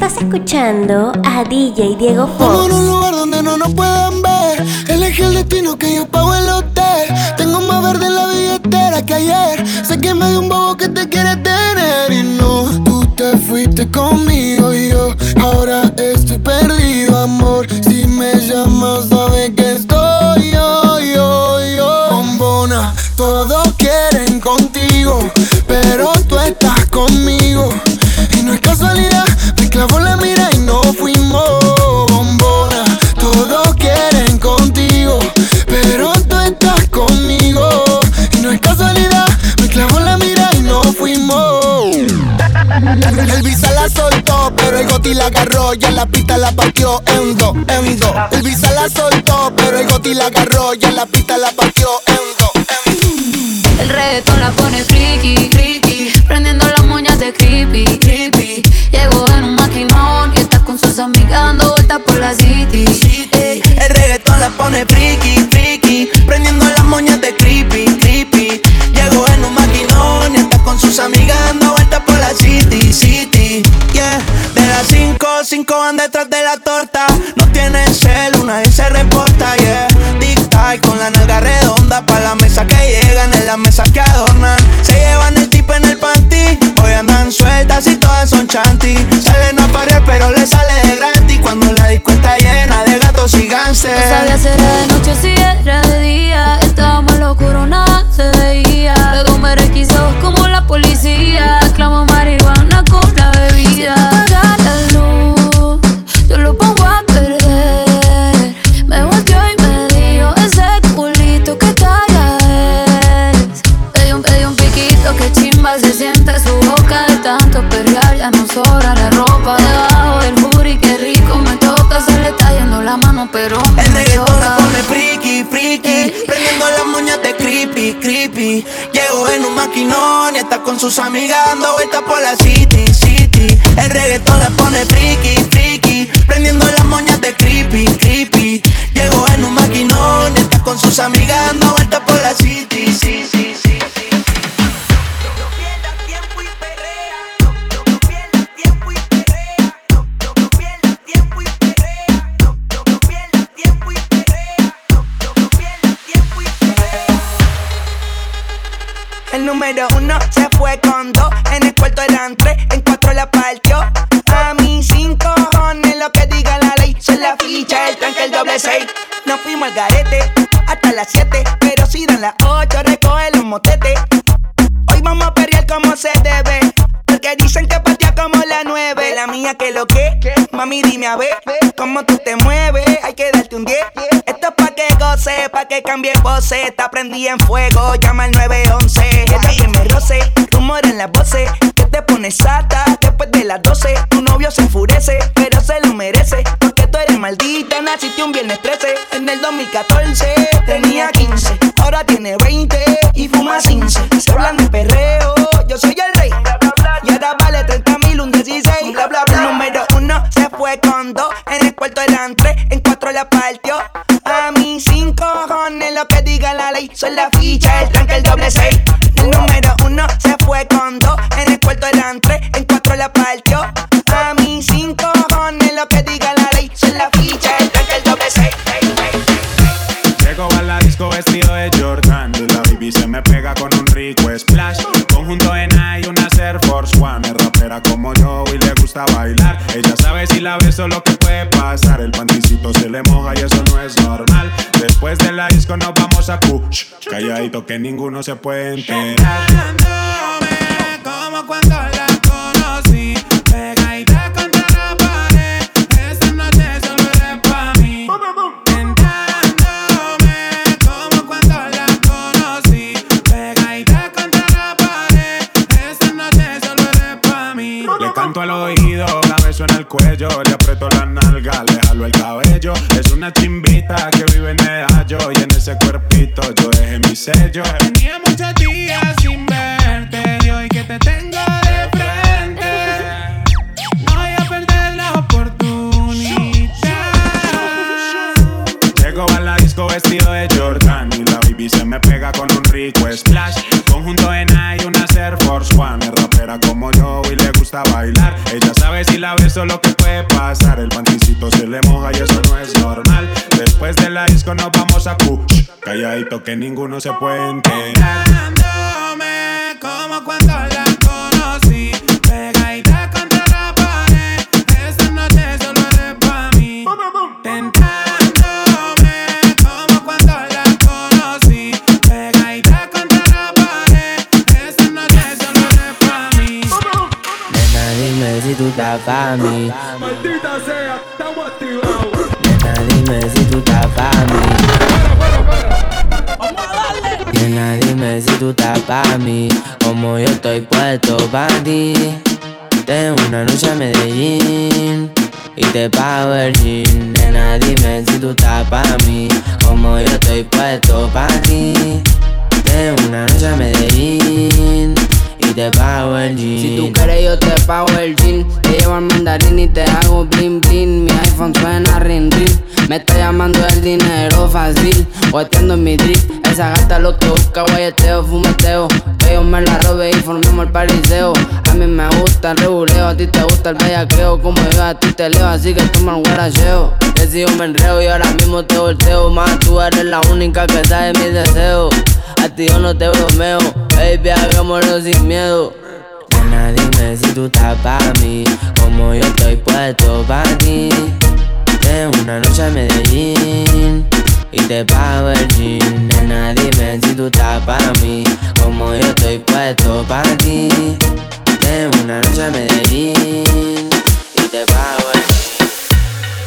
Estás escuchando a DJ Diego Fox. Vamos a un lugar donde no nos puedan ver. Elegí el destino que yo pago el hotel. Tengo más verde en la billetera que ayer. Sé que me dio un bobo que te quiere tener. Y no, tú te fuiste conmigo y yo ahora estoy perdido, amor. Si me llamas, sabes que estoy yo, yo, yo. Bombona, todos quieren contigo, pero tú estás conmigo. Y no es casualidad, clavó la mira y no fuimos. Bombona, todos quieren contigo, pero tú estás conmigo. Y no es casualidad, me clavó la mira y no fuimos. El visa la soltó, pero el goti la agarró y en la pista la partió en dos, en dos. El visa la soltó, pero el goti la agarró y en la pista la partió en dos, en dos. El reggaetón la pone friki, friki la city. El reggaetón la pone friki, friki. Prendiendo las moñas de creepy, creepy. Llegó en un maquinón y está con sus amigas dando vueltas por la city, city. Yeah, de las cinco, cinco van detrás de la torta. No tienen cel, una y se reporta, yeah. Tic-tac con la nalga redonda Pa' la mesa que llegan, en la mesa que adornan. Se llevan el tip en el panty Hoy andan sueltas y todas son chanty No sabía si era de noche o si era de día. Estábamos en lo oscuro, nada se veía. Luego me requisó como la policía. Exclamó marihuana con la bebida. Apaga la luz, yo lo pongo a perder. Me volteó y me dijo Ese culito que talla es Pedí un, pedí un piquito que chimba Se siente su boca de tanto perrear. Ya no sobra la ropa debajo del booty Qué rico me toca, se le está yendo la mano pero maquinón y está con sus amigas dando vueltas por la city, Calladito que ninguno se puede enterar. Como cuando la conocí. Pegadita contra la pared. Esta noche solo eres pa' mí. Tentándome como cuando la conocí. Pegadita contra la pared. Esta noche solo eres pa' mí. Le canto al oído, la beso en el cuello. Le aprieto la le el cabello Es una chimbita que vive en medallo Y en ese cuerpito yo dejé mi sello Tenía muchos días sin verte Y hoy que te tengo de frente No voy a perder la oportunidad Llego a la disco vestido de Jordan Y la baby se me pega con un rico splash. Conjunto en y una Air Force One. Es rapera como yo y le gusta bailar. Ella sabe si la beso lo que puede pasar. El panticito se le moja y eso no es normal. Después de la disco nos vamos a Kuch. Calladito que ninguno se puede enterar. Estás pa' mí. Maldita sea, estamos activados. Nena, dime si tú estás pa' mí. Nena, dime si tú estás pa' mí. Como yo estoy puesto pa' ti. Tengo una noche a Medellín y te pago el jean. Nena, dime si tú estás pa' mí. Como yo estoy puesto pa' ti. Tengo una noche a Medellín te pago el jean. Si tú quieres, yo te pago el jean. Te llevo al mandarín y te hago bling bling. Mi iPhone suena ring ring. Me está llamando el dinero fácil. Guateando en mi drip. Esa gata lo que busca, guayeteo, fumeteo. Que yo me la robe y formemos el pariseo. A mí me gusta el reguleo, a ti te gusta el bellaqueo. Como yo a ti te leo, así que toma el guaracheo. Que si yo me enreo y ahora mismo te volteo. Más tú eres la única que sabe mis deseos. A ti yo no te bromeo, baby, hagámoslo sin miedo. Nena, dime si tú estás pa' mí, como yo estoy puesto pa' ti. Tengo una noche en Medellín y te pago el jean. Nena, dime si tú estás pa' mí, como yo estoy puesto pa' ti. Tengo una noche en Medellín y te pago el jean.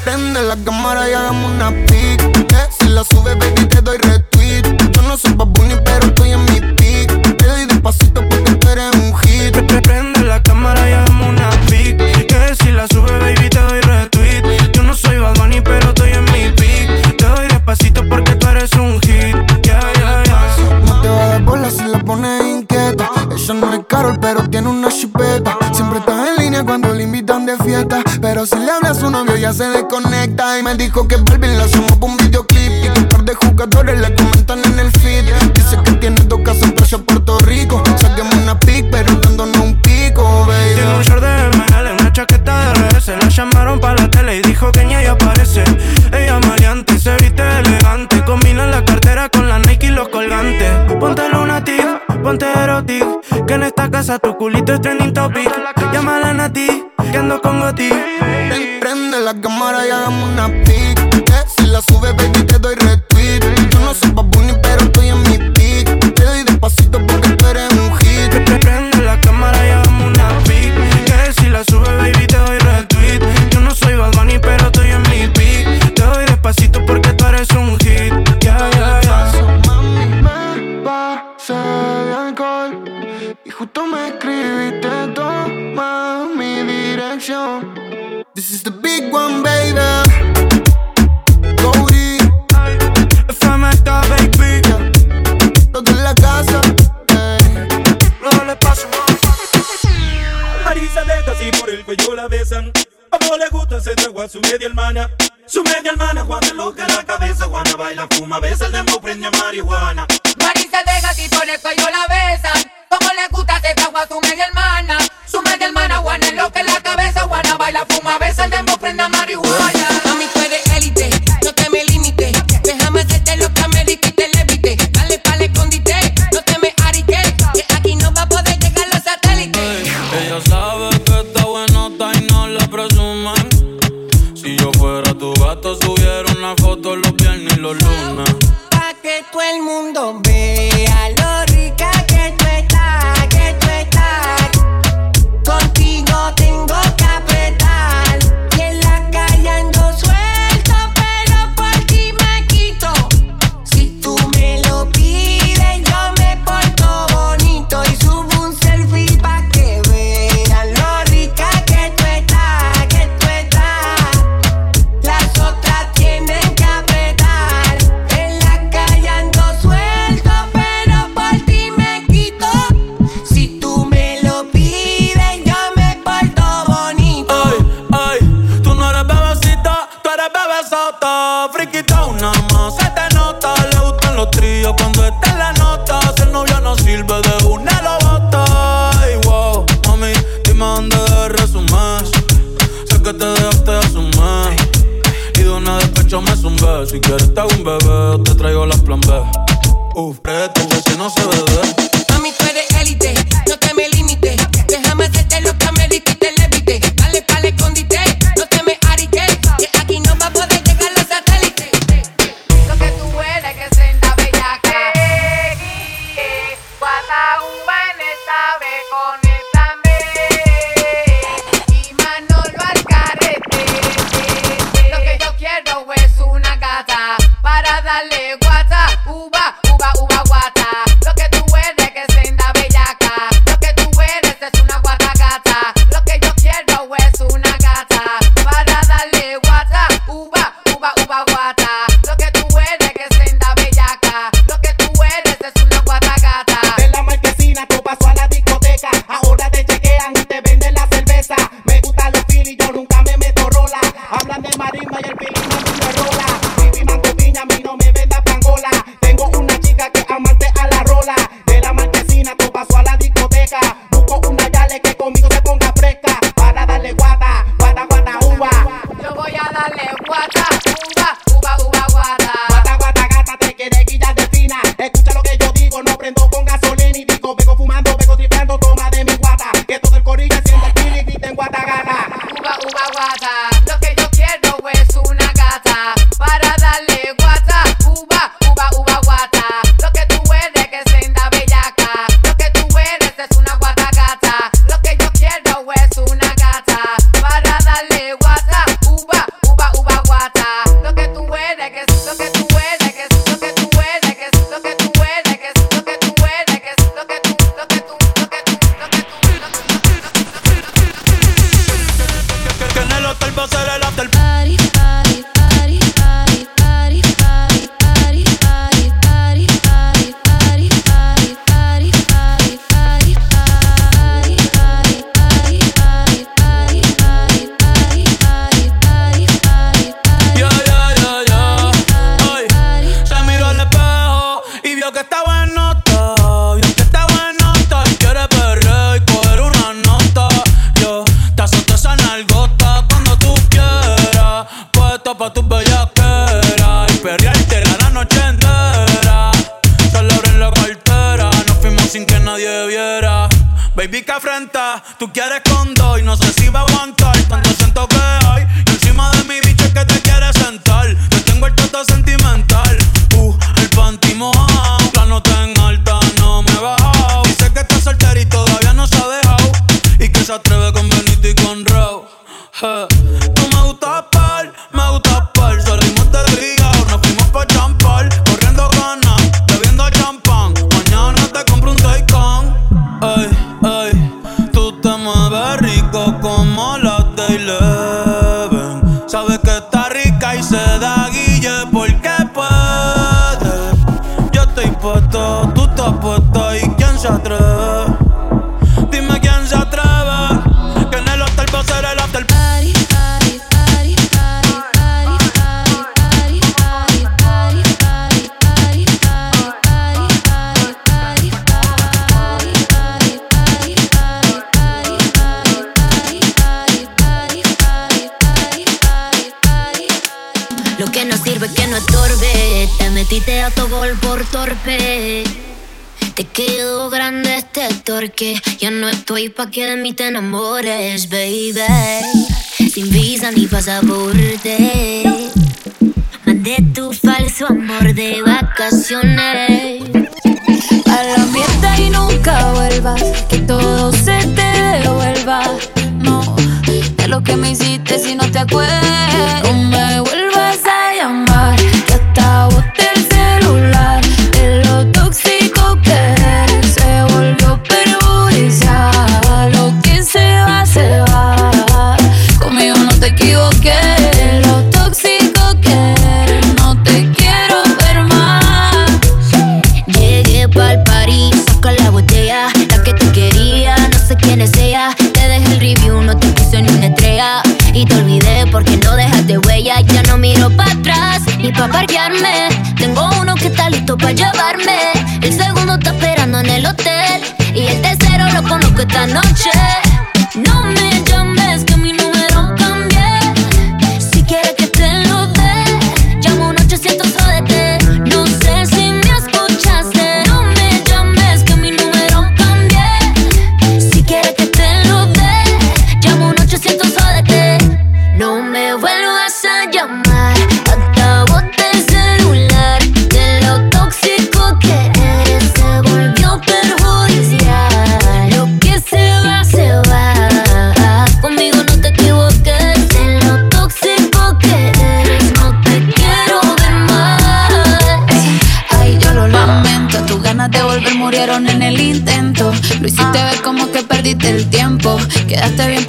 Prende la cámara y hagamos una pic. si la sube, baby, te doy retweet no soy pero se desconecta. Y me dijo que Barbie la hacemos un videoclip. Y un par de jugadores le comentan en el Dice que tiene dos casas en Playa Puerto Rico. Saquemos una pic, pero dándonos un pico, baby. Tiene un short de ML, una chaqueta de RS. La llamaron para la tele y dijo que ni ella aparece. Ella maleante, se viste elegante. Combina la cartera con la Nike y los colgantes. Ponte lunatic, ponte erotic. Que en esta casa tu culito es trending topic. Llámala a Nati, que ando con Goti. Una pic. Te quedó grande este torque. Ya no estoy pa' que de mí te enamores, baby. Sin visa ni pasaporte. Mandé tu falso amor de vacaciones. A la mierda y nunca vuelvas. Que todo se te devuelva. No, de lo que me hiciste si no te acuerdas.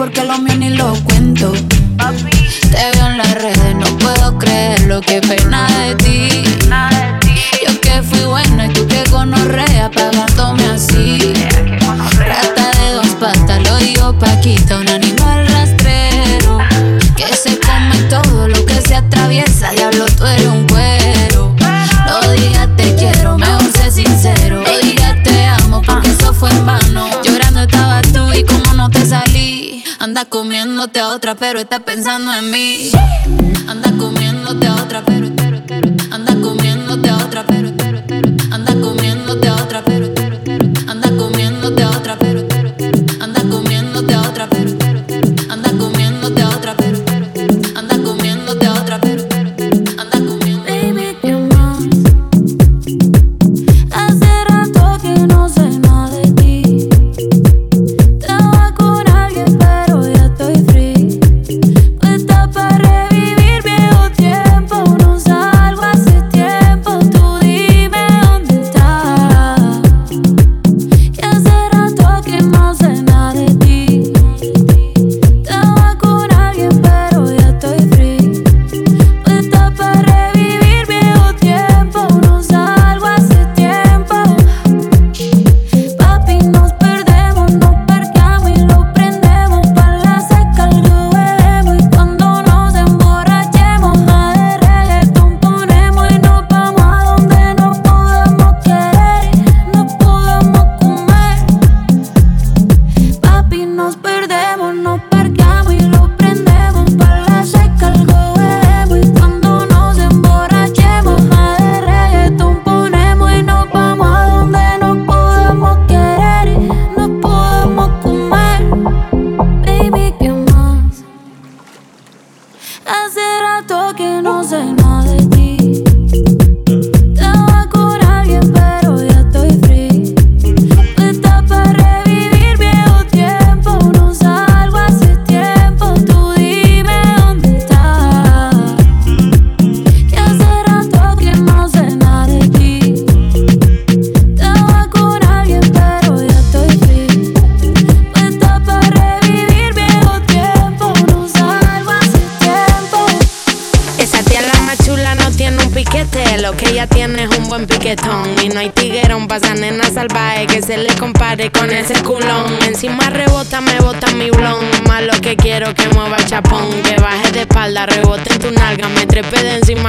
Porque lo mío ni lo cuento. Te veo en las redes, no puedo creer lo que pena Anda comiéndote a otra, pero está pensando en mí. Anda comiéndote a otra, pero,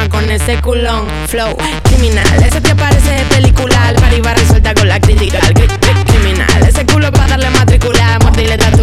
con ese culón. Flow criminal, ese tía parece de película. Al pariba resuelta con la crítica. Cri- cri- criminal, ese culo pa' darle matricular. Mordirle tatúo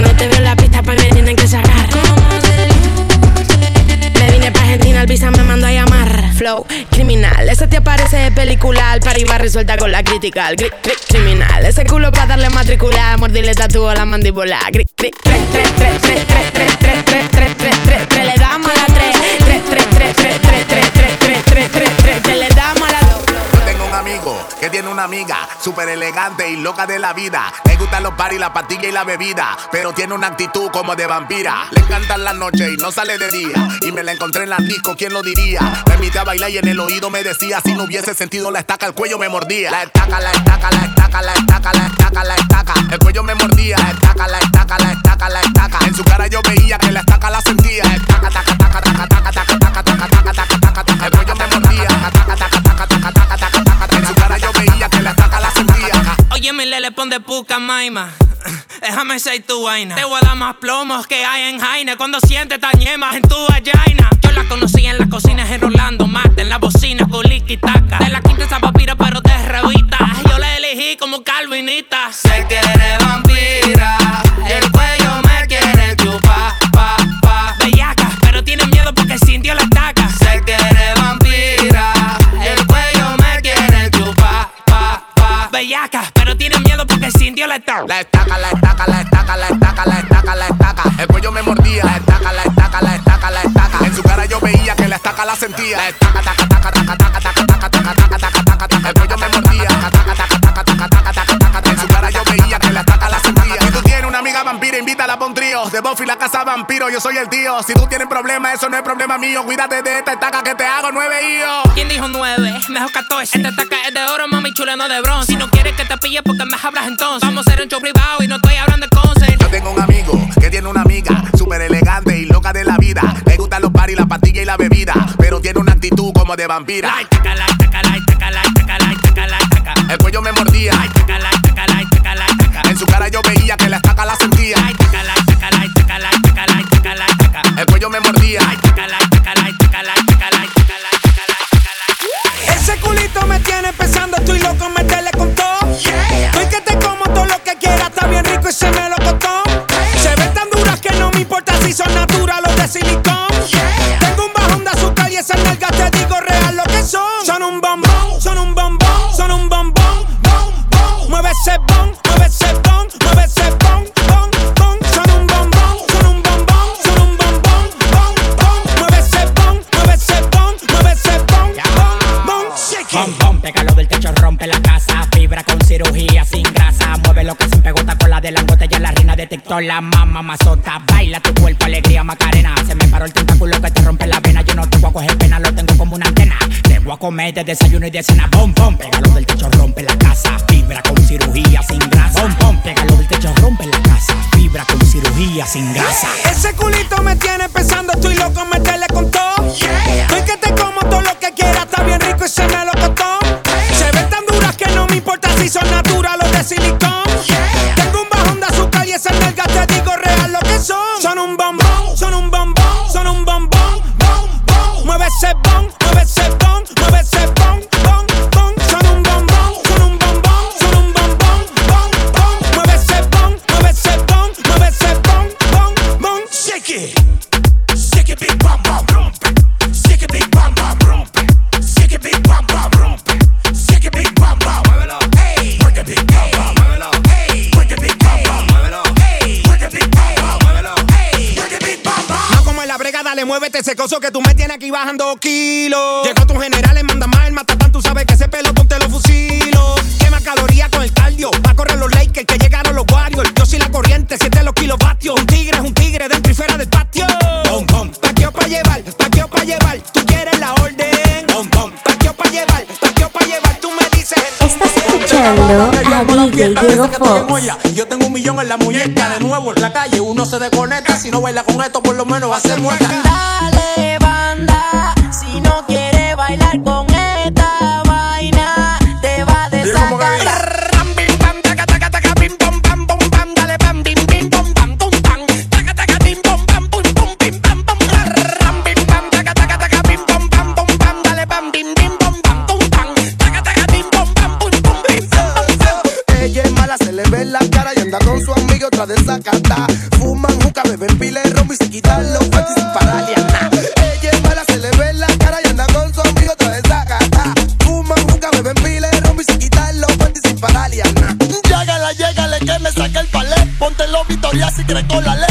cuando te veo en la pista, pa' me tienen que sacar. Me vine pa' Argentina, el visa me mandó a llamar. Flow criminal, ese te parece de película. Al par iba resuelta con la crítica. Gri, criminal, ese culo pa' darle matricular. Mordirle tatúo a la mandíbula. Tres, tres, tres, tres, tres, tres, tres, tres, tres, tres, tres, le damos a la tres, tres, tres, tres, tres, tres, tres, tres, tres, tres, tres, tiene una amiga súper elegante y loca de la vida. Le gustan los paris, la pastilla y la bebida, pero tiene una actitud como de vampira. Le encantan las noches y no sale de día. Y me la encontré en la disco, ¿quién lo diría? Me invité a bailar y en el oído me decía: Si no hubiese sentido la estaca, el cuello me mordía. La estaca, la estaca, la estaca, la estaca, la estaca, la estaca. El cuello me mordía. La estaca, la estaca, la estaca, la estaca. En su cara yo veía que la estaca la sentía. Estaca, taca, taca, taca, taca, taca, taca, taca, taca, taca, de puca. Déjame ser tu vaina. Te voy a dar más plomos que hay en Jaina. Cuando sientes tañemas en tu vagina. Yo la conocí en las cocinas en Rolando Mate. En la bocina con taca. De la quinta esa papira, pero te revista. Yo la elegí como calvinita. Se quiere vampira. El pero tienen miedo porque sintió la estaca. La estaca, la estaca, la estaca, la estaca, la estaca, la estaca. El cuello me mordía, la estaca, la estaca, la estaca, la estaca. En su cara yo veía que la estaca la sentía. La estaca, taca, taca, taca, taca, taca. Buffy, la casa vampiro, yo soy el tío. Si tú tienes problemas, eso no es problema mío. Cuídate de esta estaca que te hago nueve hijos. ¿Quién dijo nueve? Mejor 14. Esta estaca es de oro, mami chula, no de bronce. Si no quieres que te pille, porque me hablas entonces. Vamos a ser un show privado y no estoy hablando de concert. Yo tengo un amigo que tiene una amiga, súper elegante y loca de la vida. Le gustan los paris, la pastilla y la bebida, pero tiene una actitud como de vampira. Like, taca, like, taca, like, taca. El cuello me mordía. Like, taca, like, taca. En su cara yo veía que la estaca la sentía. Like, taca, like, el cuello me mordía. Ese culito me tiene pensando, estoy loco, la mamá mazota. Baila tu cuerpo, alegría, macarena. Se me paró el tentáculo que te rompe la vena. Yo no te voy a coger pena, lo tengo como una antena. Te voy a comer de desayuno y de cena. Bom, bom, pégalo del techo, rompe la casa. Fibra con cirugía sin grasa. Bom, bom, pégalo del techo, rompe la casa. Fibra con cirugía sin grasa. Ese culito me tiene pensando, estoy loco, meterle con todo. Yeah. Estoy que te como todo lo que quieras, está bien rico y se me lo costó. Se ven tan duras que no me importa si son naturales o de silicón. said van ese coso que tú me tienes aquí bajando kilos. Llegó tus generales, manda más el matatán. Tú sabes que ese pelotón te lo fusilo. Quema calorías con el cardio. Va a correr los Lakers que llegaron los Warriors. Yo soy la corriente, siete los kilovatios. Un escuchando a DJ Diego Fox. Yo tengo un millón en la muñeca, de nuevo en la calle uno se desconecta. Si no baila con esto, por lo menos va a ser muerta. Dale, cree con la ley.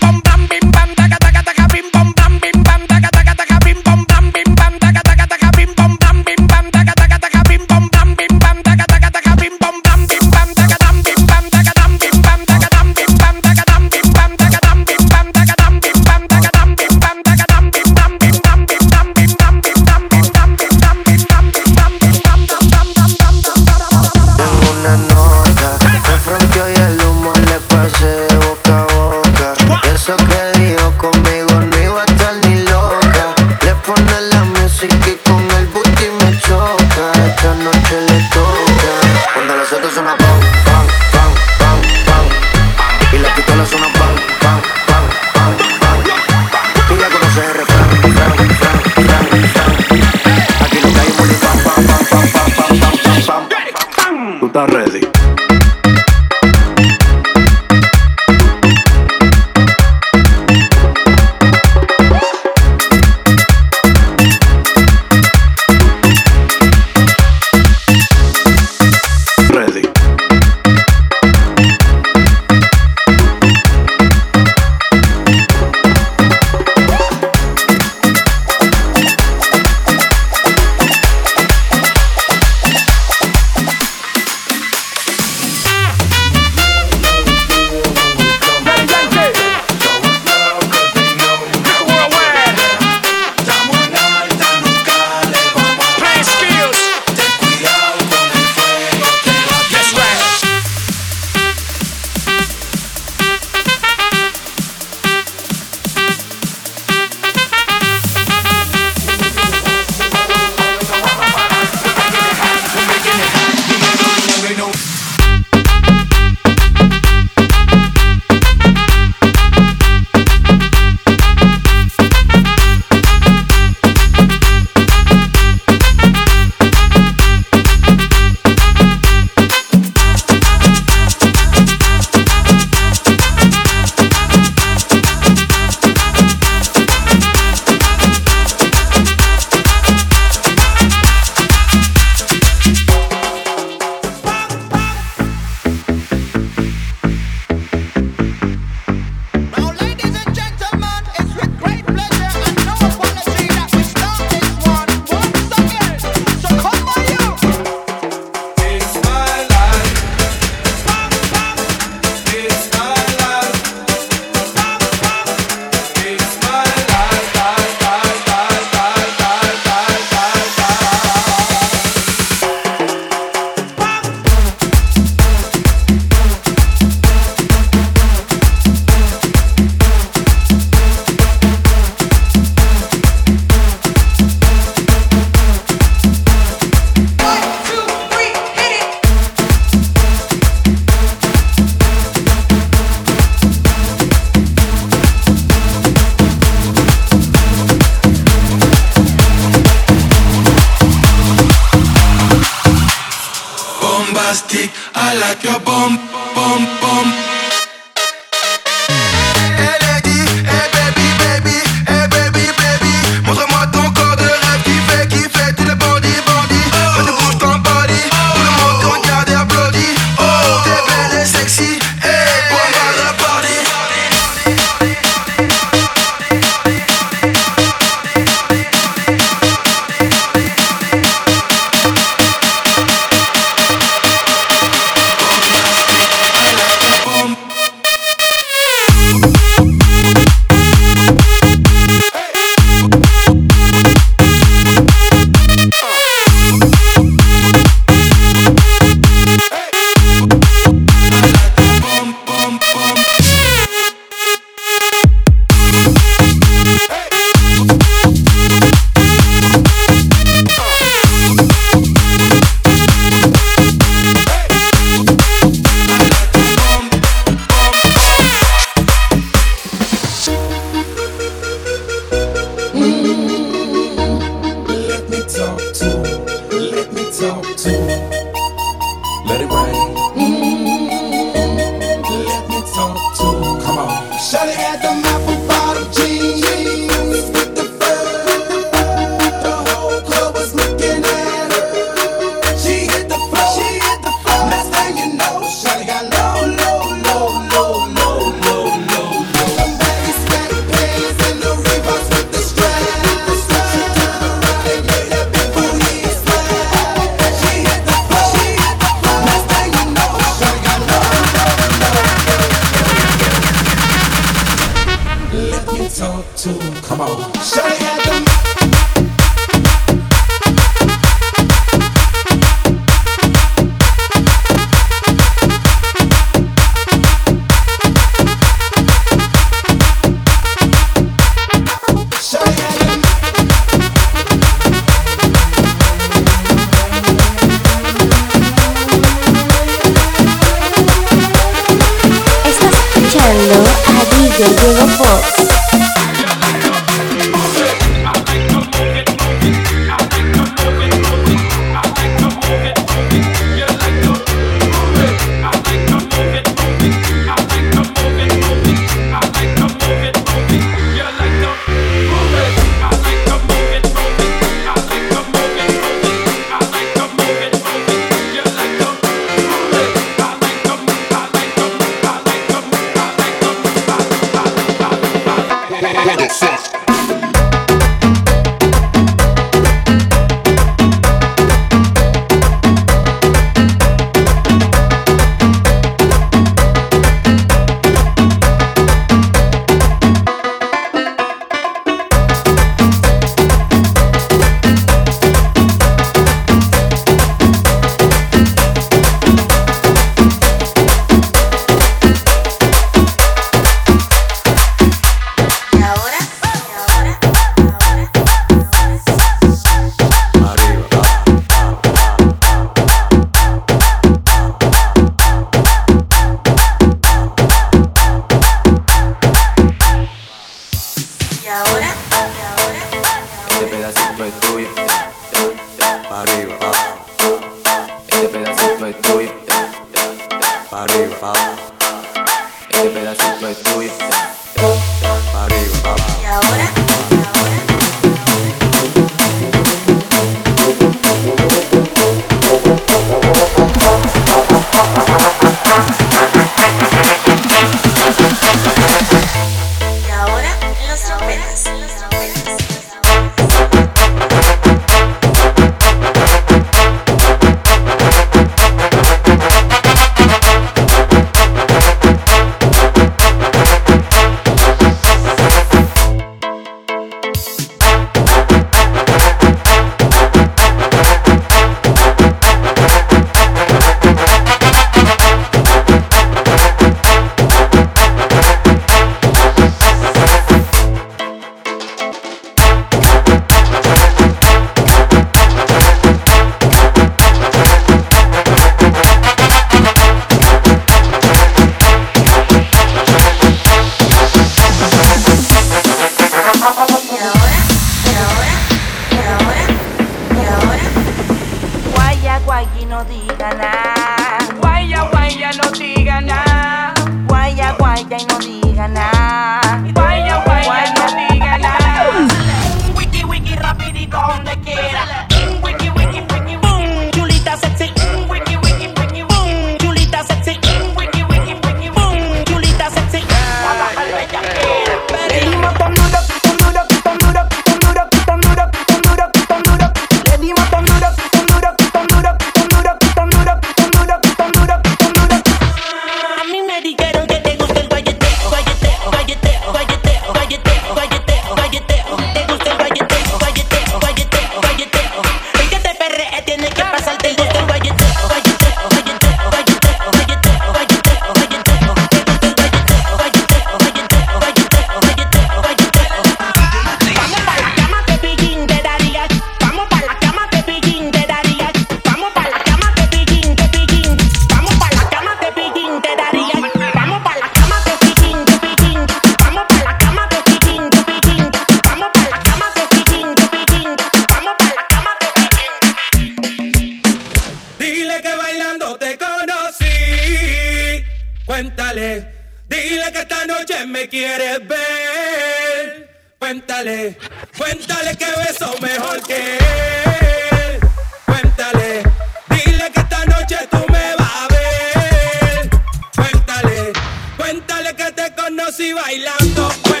Cuéntale, dile que esta noche me quieres ver. Cuéntale, cuéntale que beso mejor que él. Cuéntale, dile que esta noche tú me vas a ver. Cuéntale, cuéntale que te conocí bailando.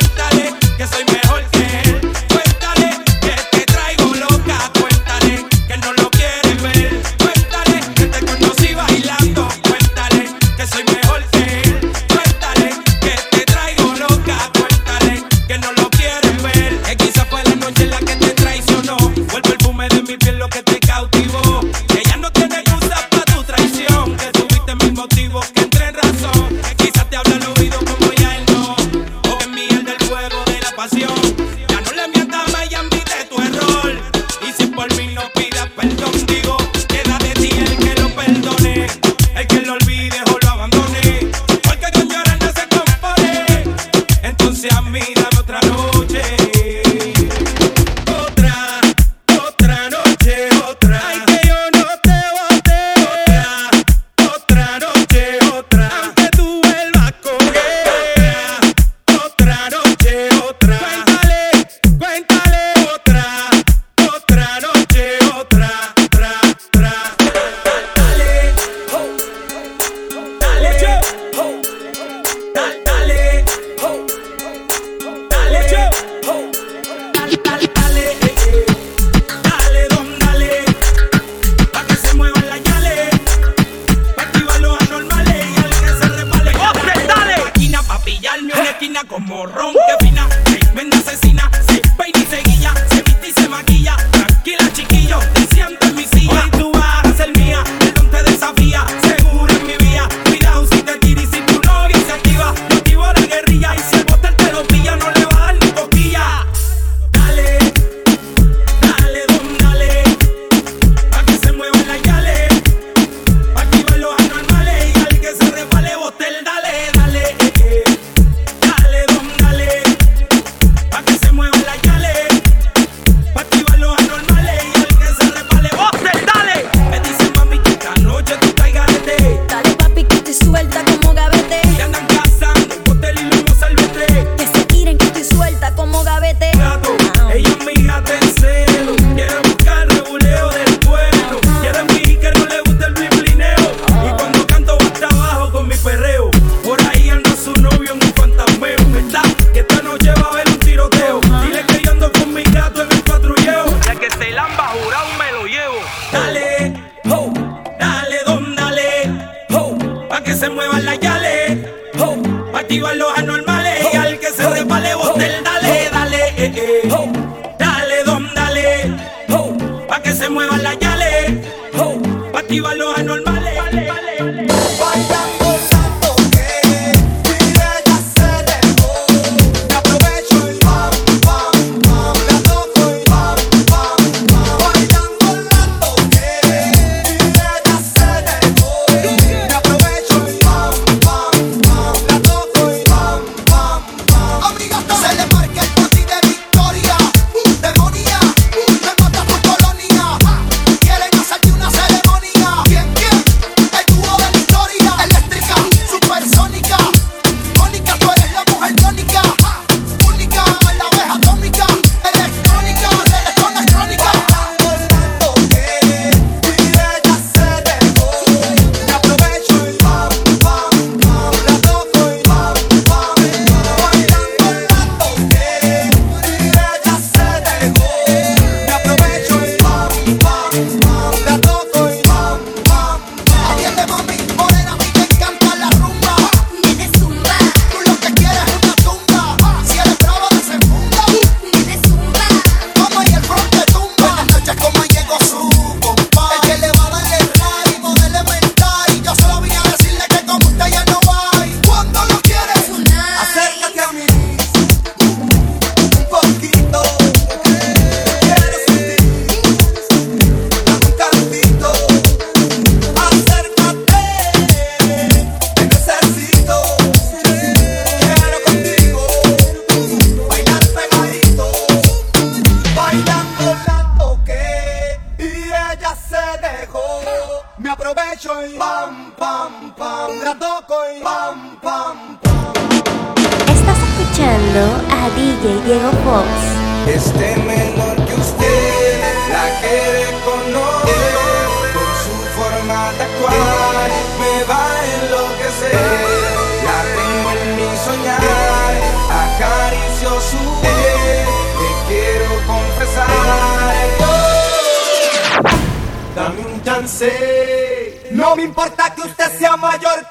Sea mayor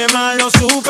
ese mal lo.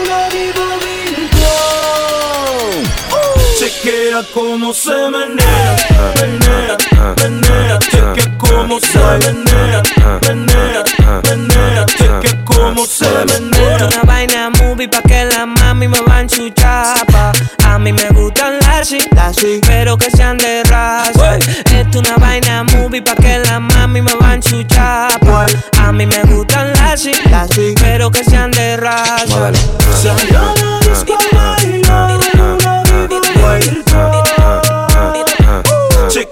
Chequea cómo se menea, menea, menea Chequea cómo se menea, menea, menea Chequea cómo se menea Una vaina movie pa' que la mami me va a enchuchar pa. A mí me gustan las pero que sean de raza. Esto una vaina movie pa' que la mami me va a enchuchar pa. A mí me gustan las pero que sean de raza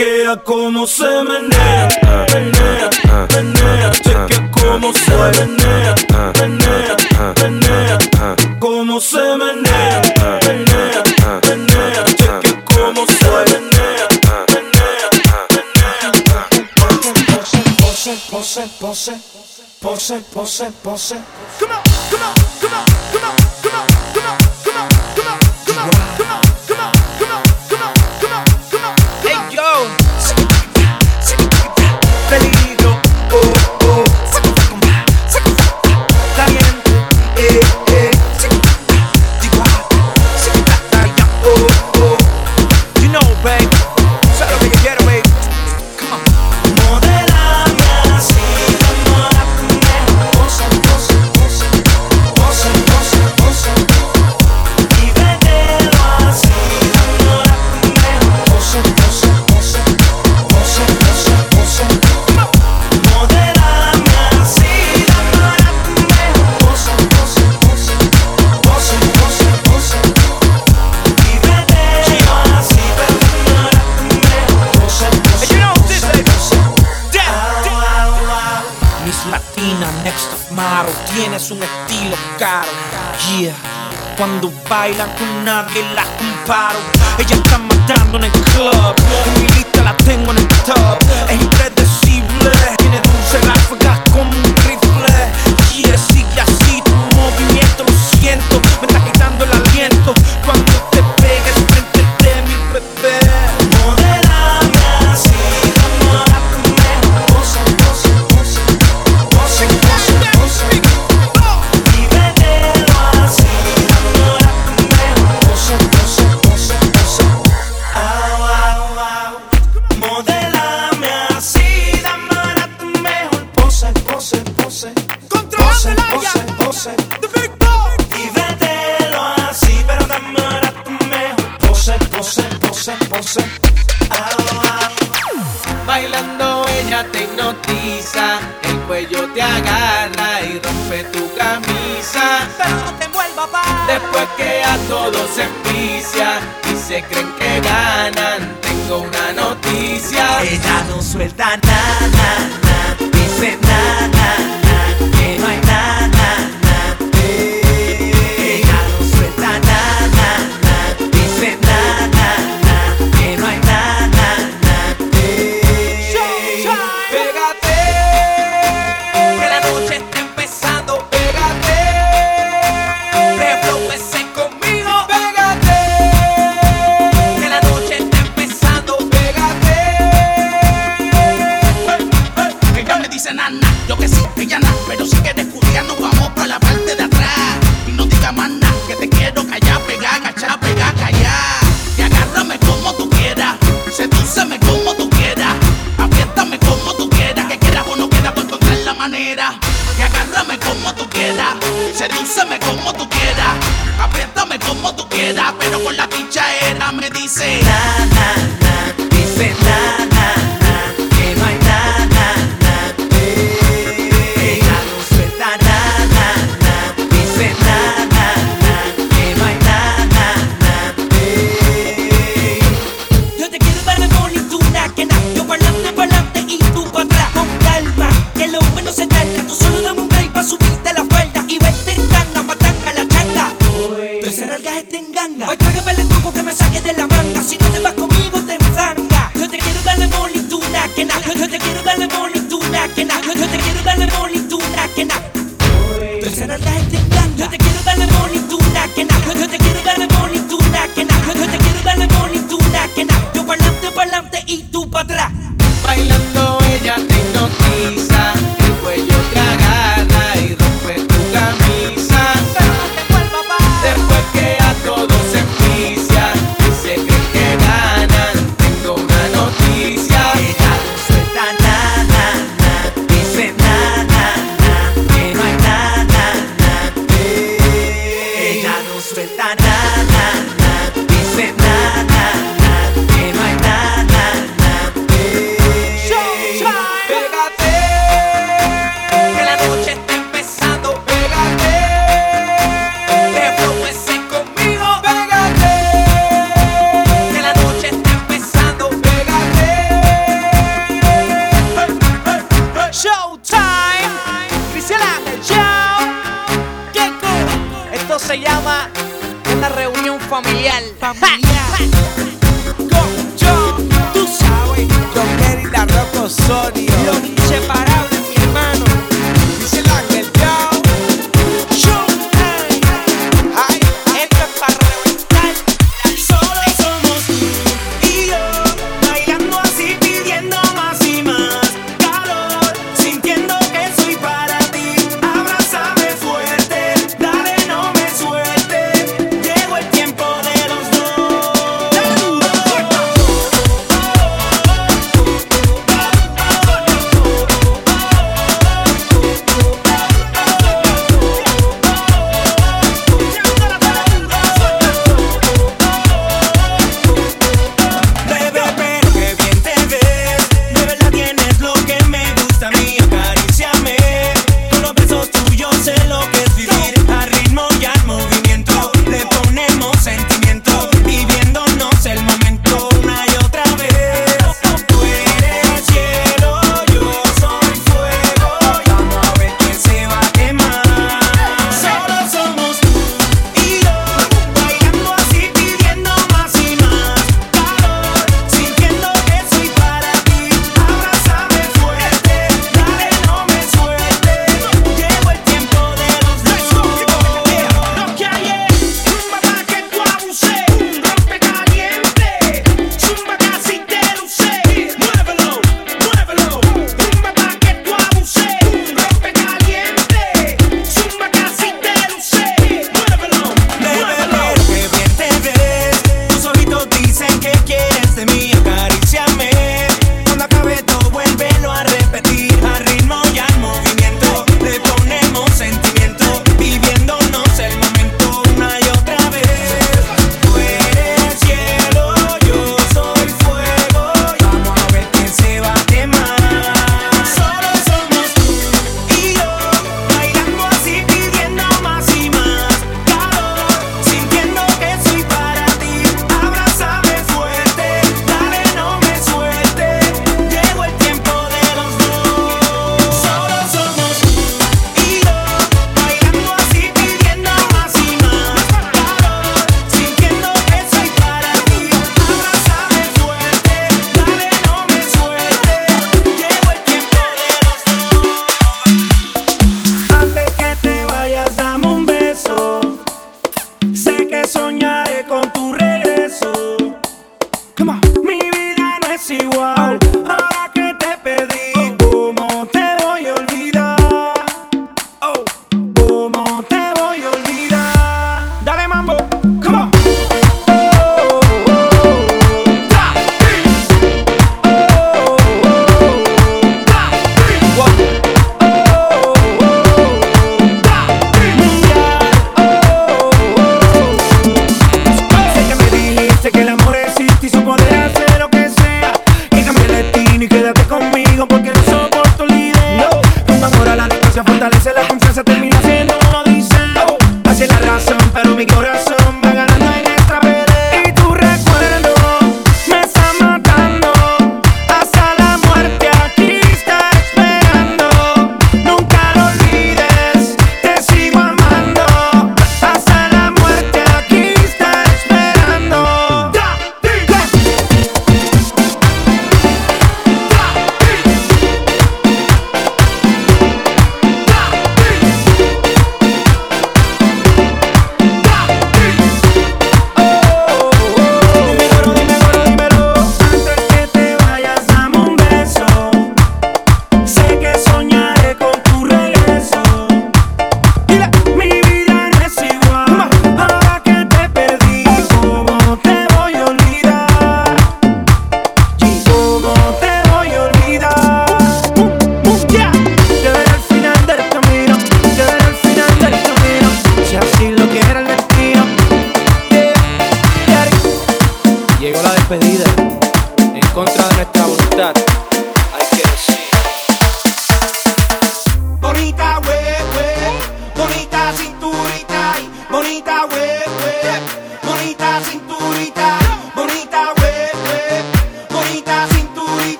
Chequea cómo se menea, menea, menea. Chequea cómo se menea, menea, menea. Cómo se menea, menea, menea. Chequea cómo se menea, Pose, pose, pose, pose, pose, pose. Come on, come on, come on, come on, come on, Bailan con nadie la comparo. Sonia.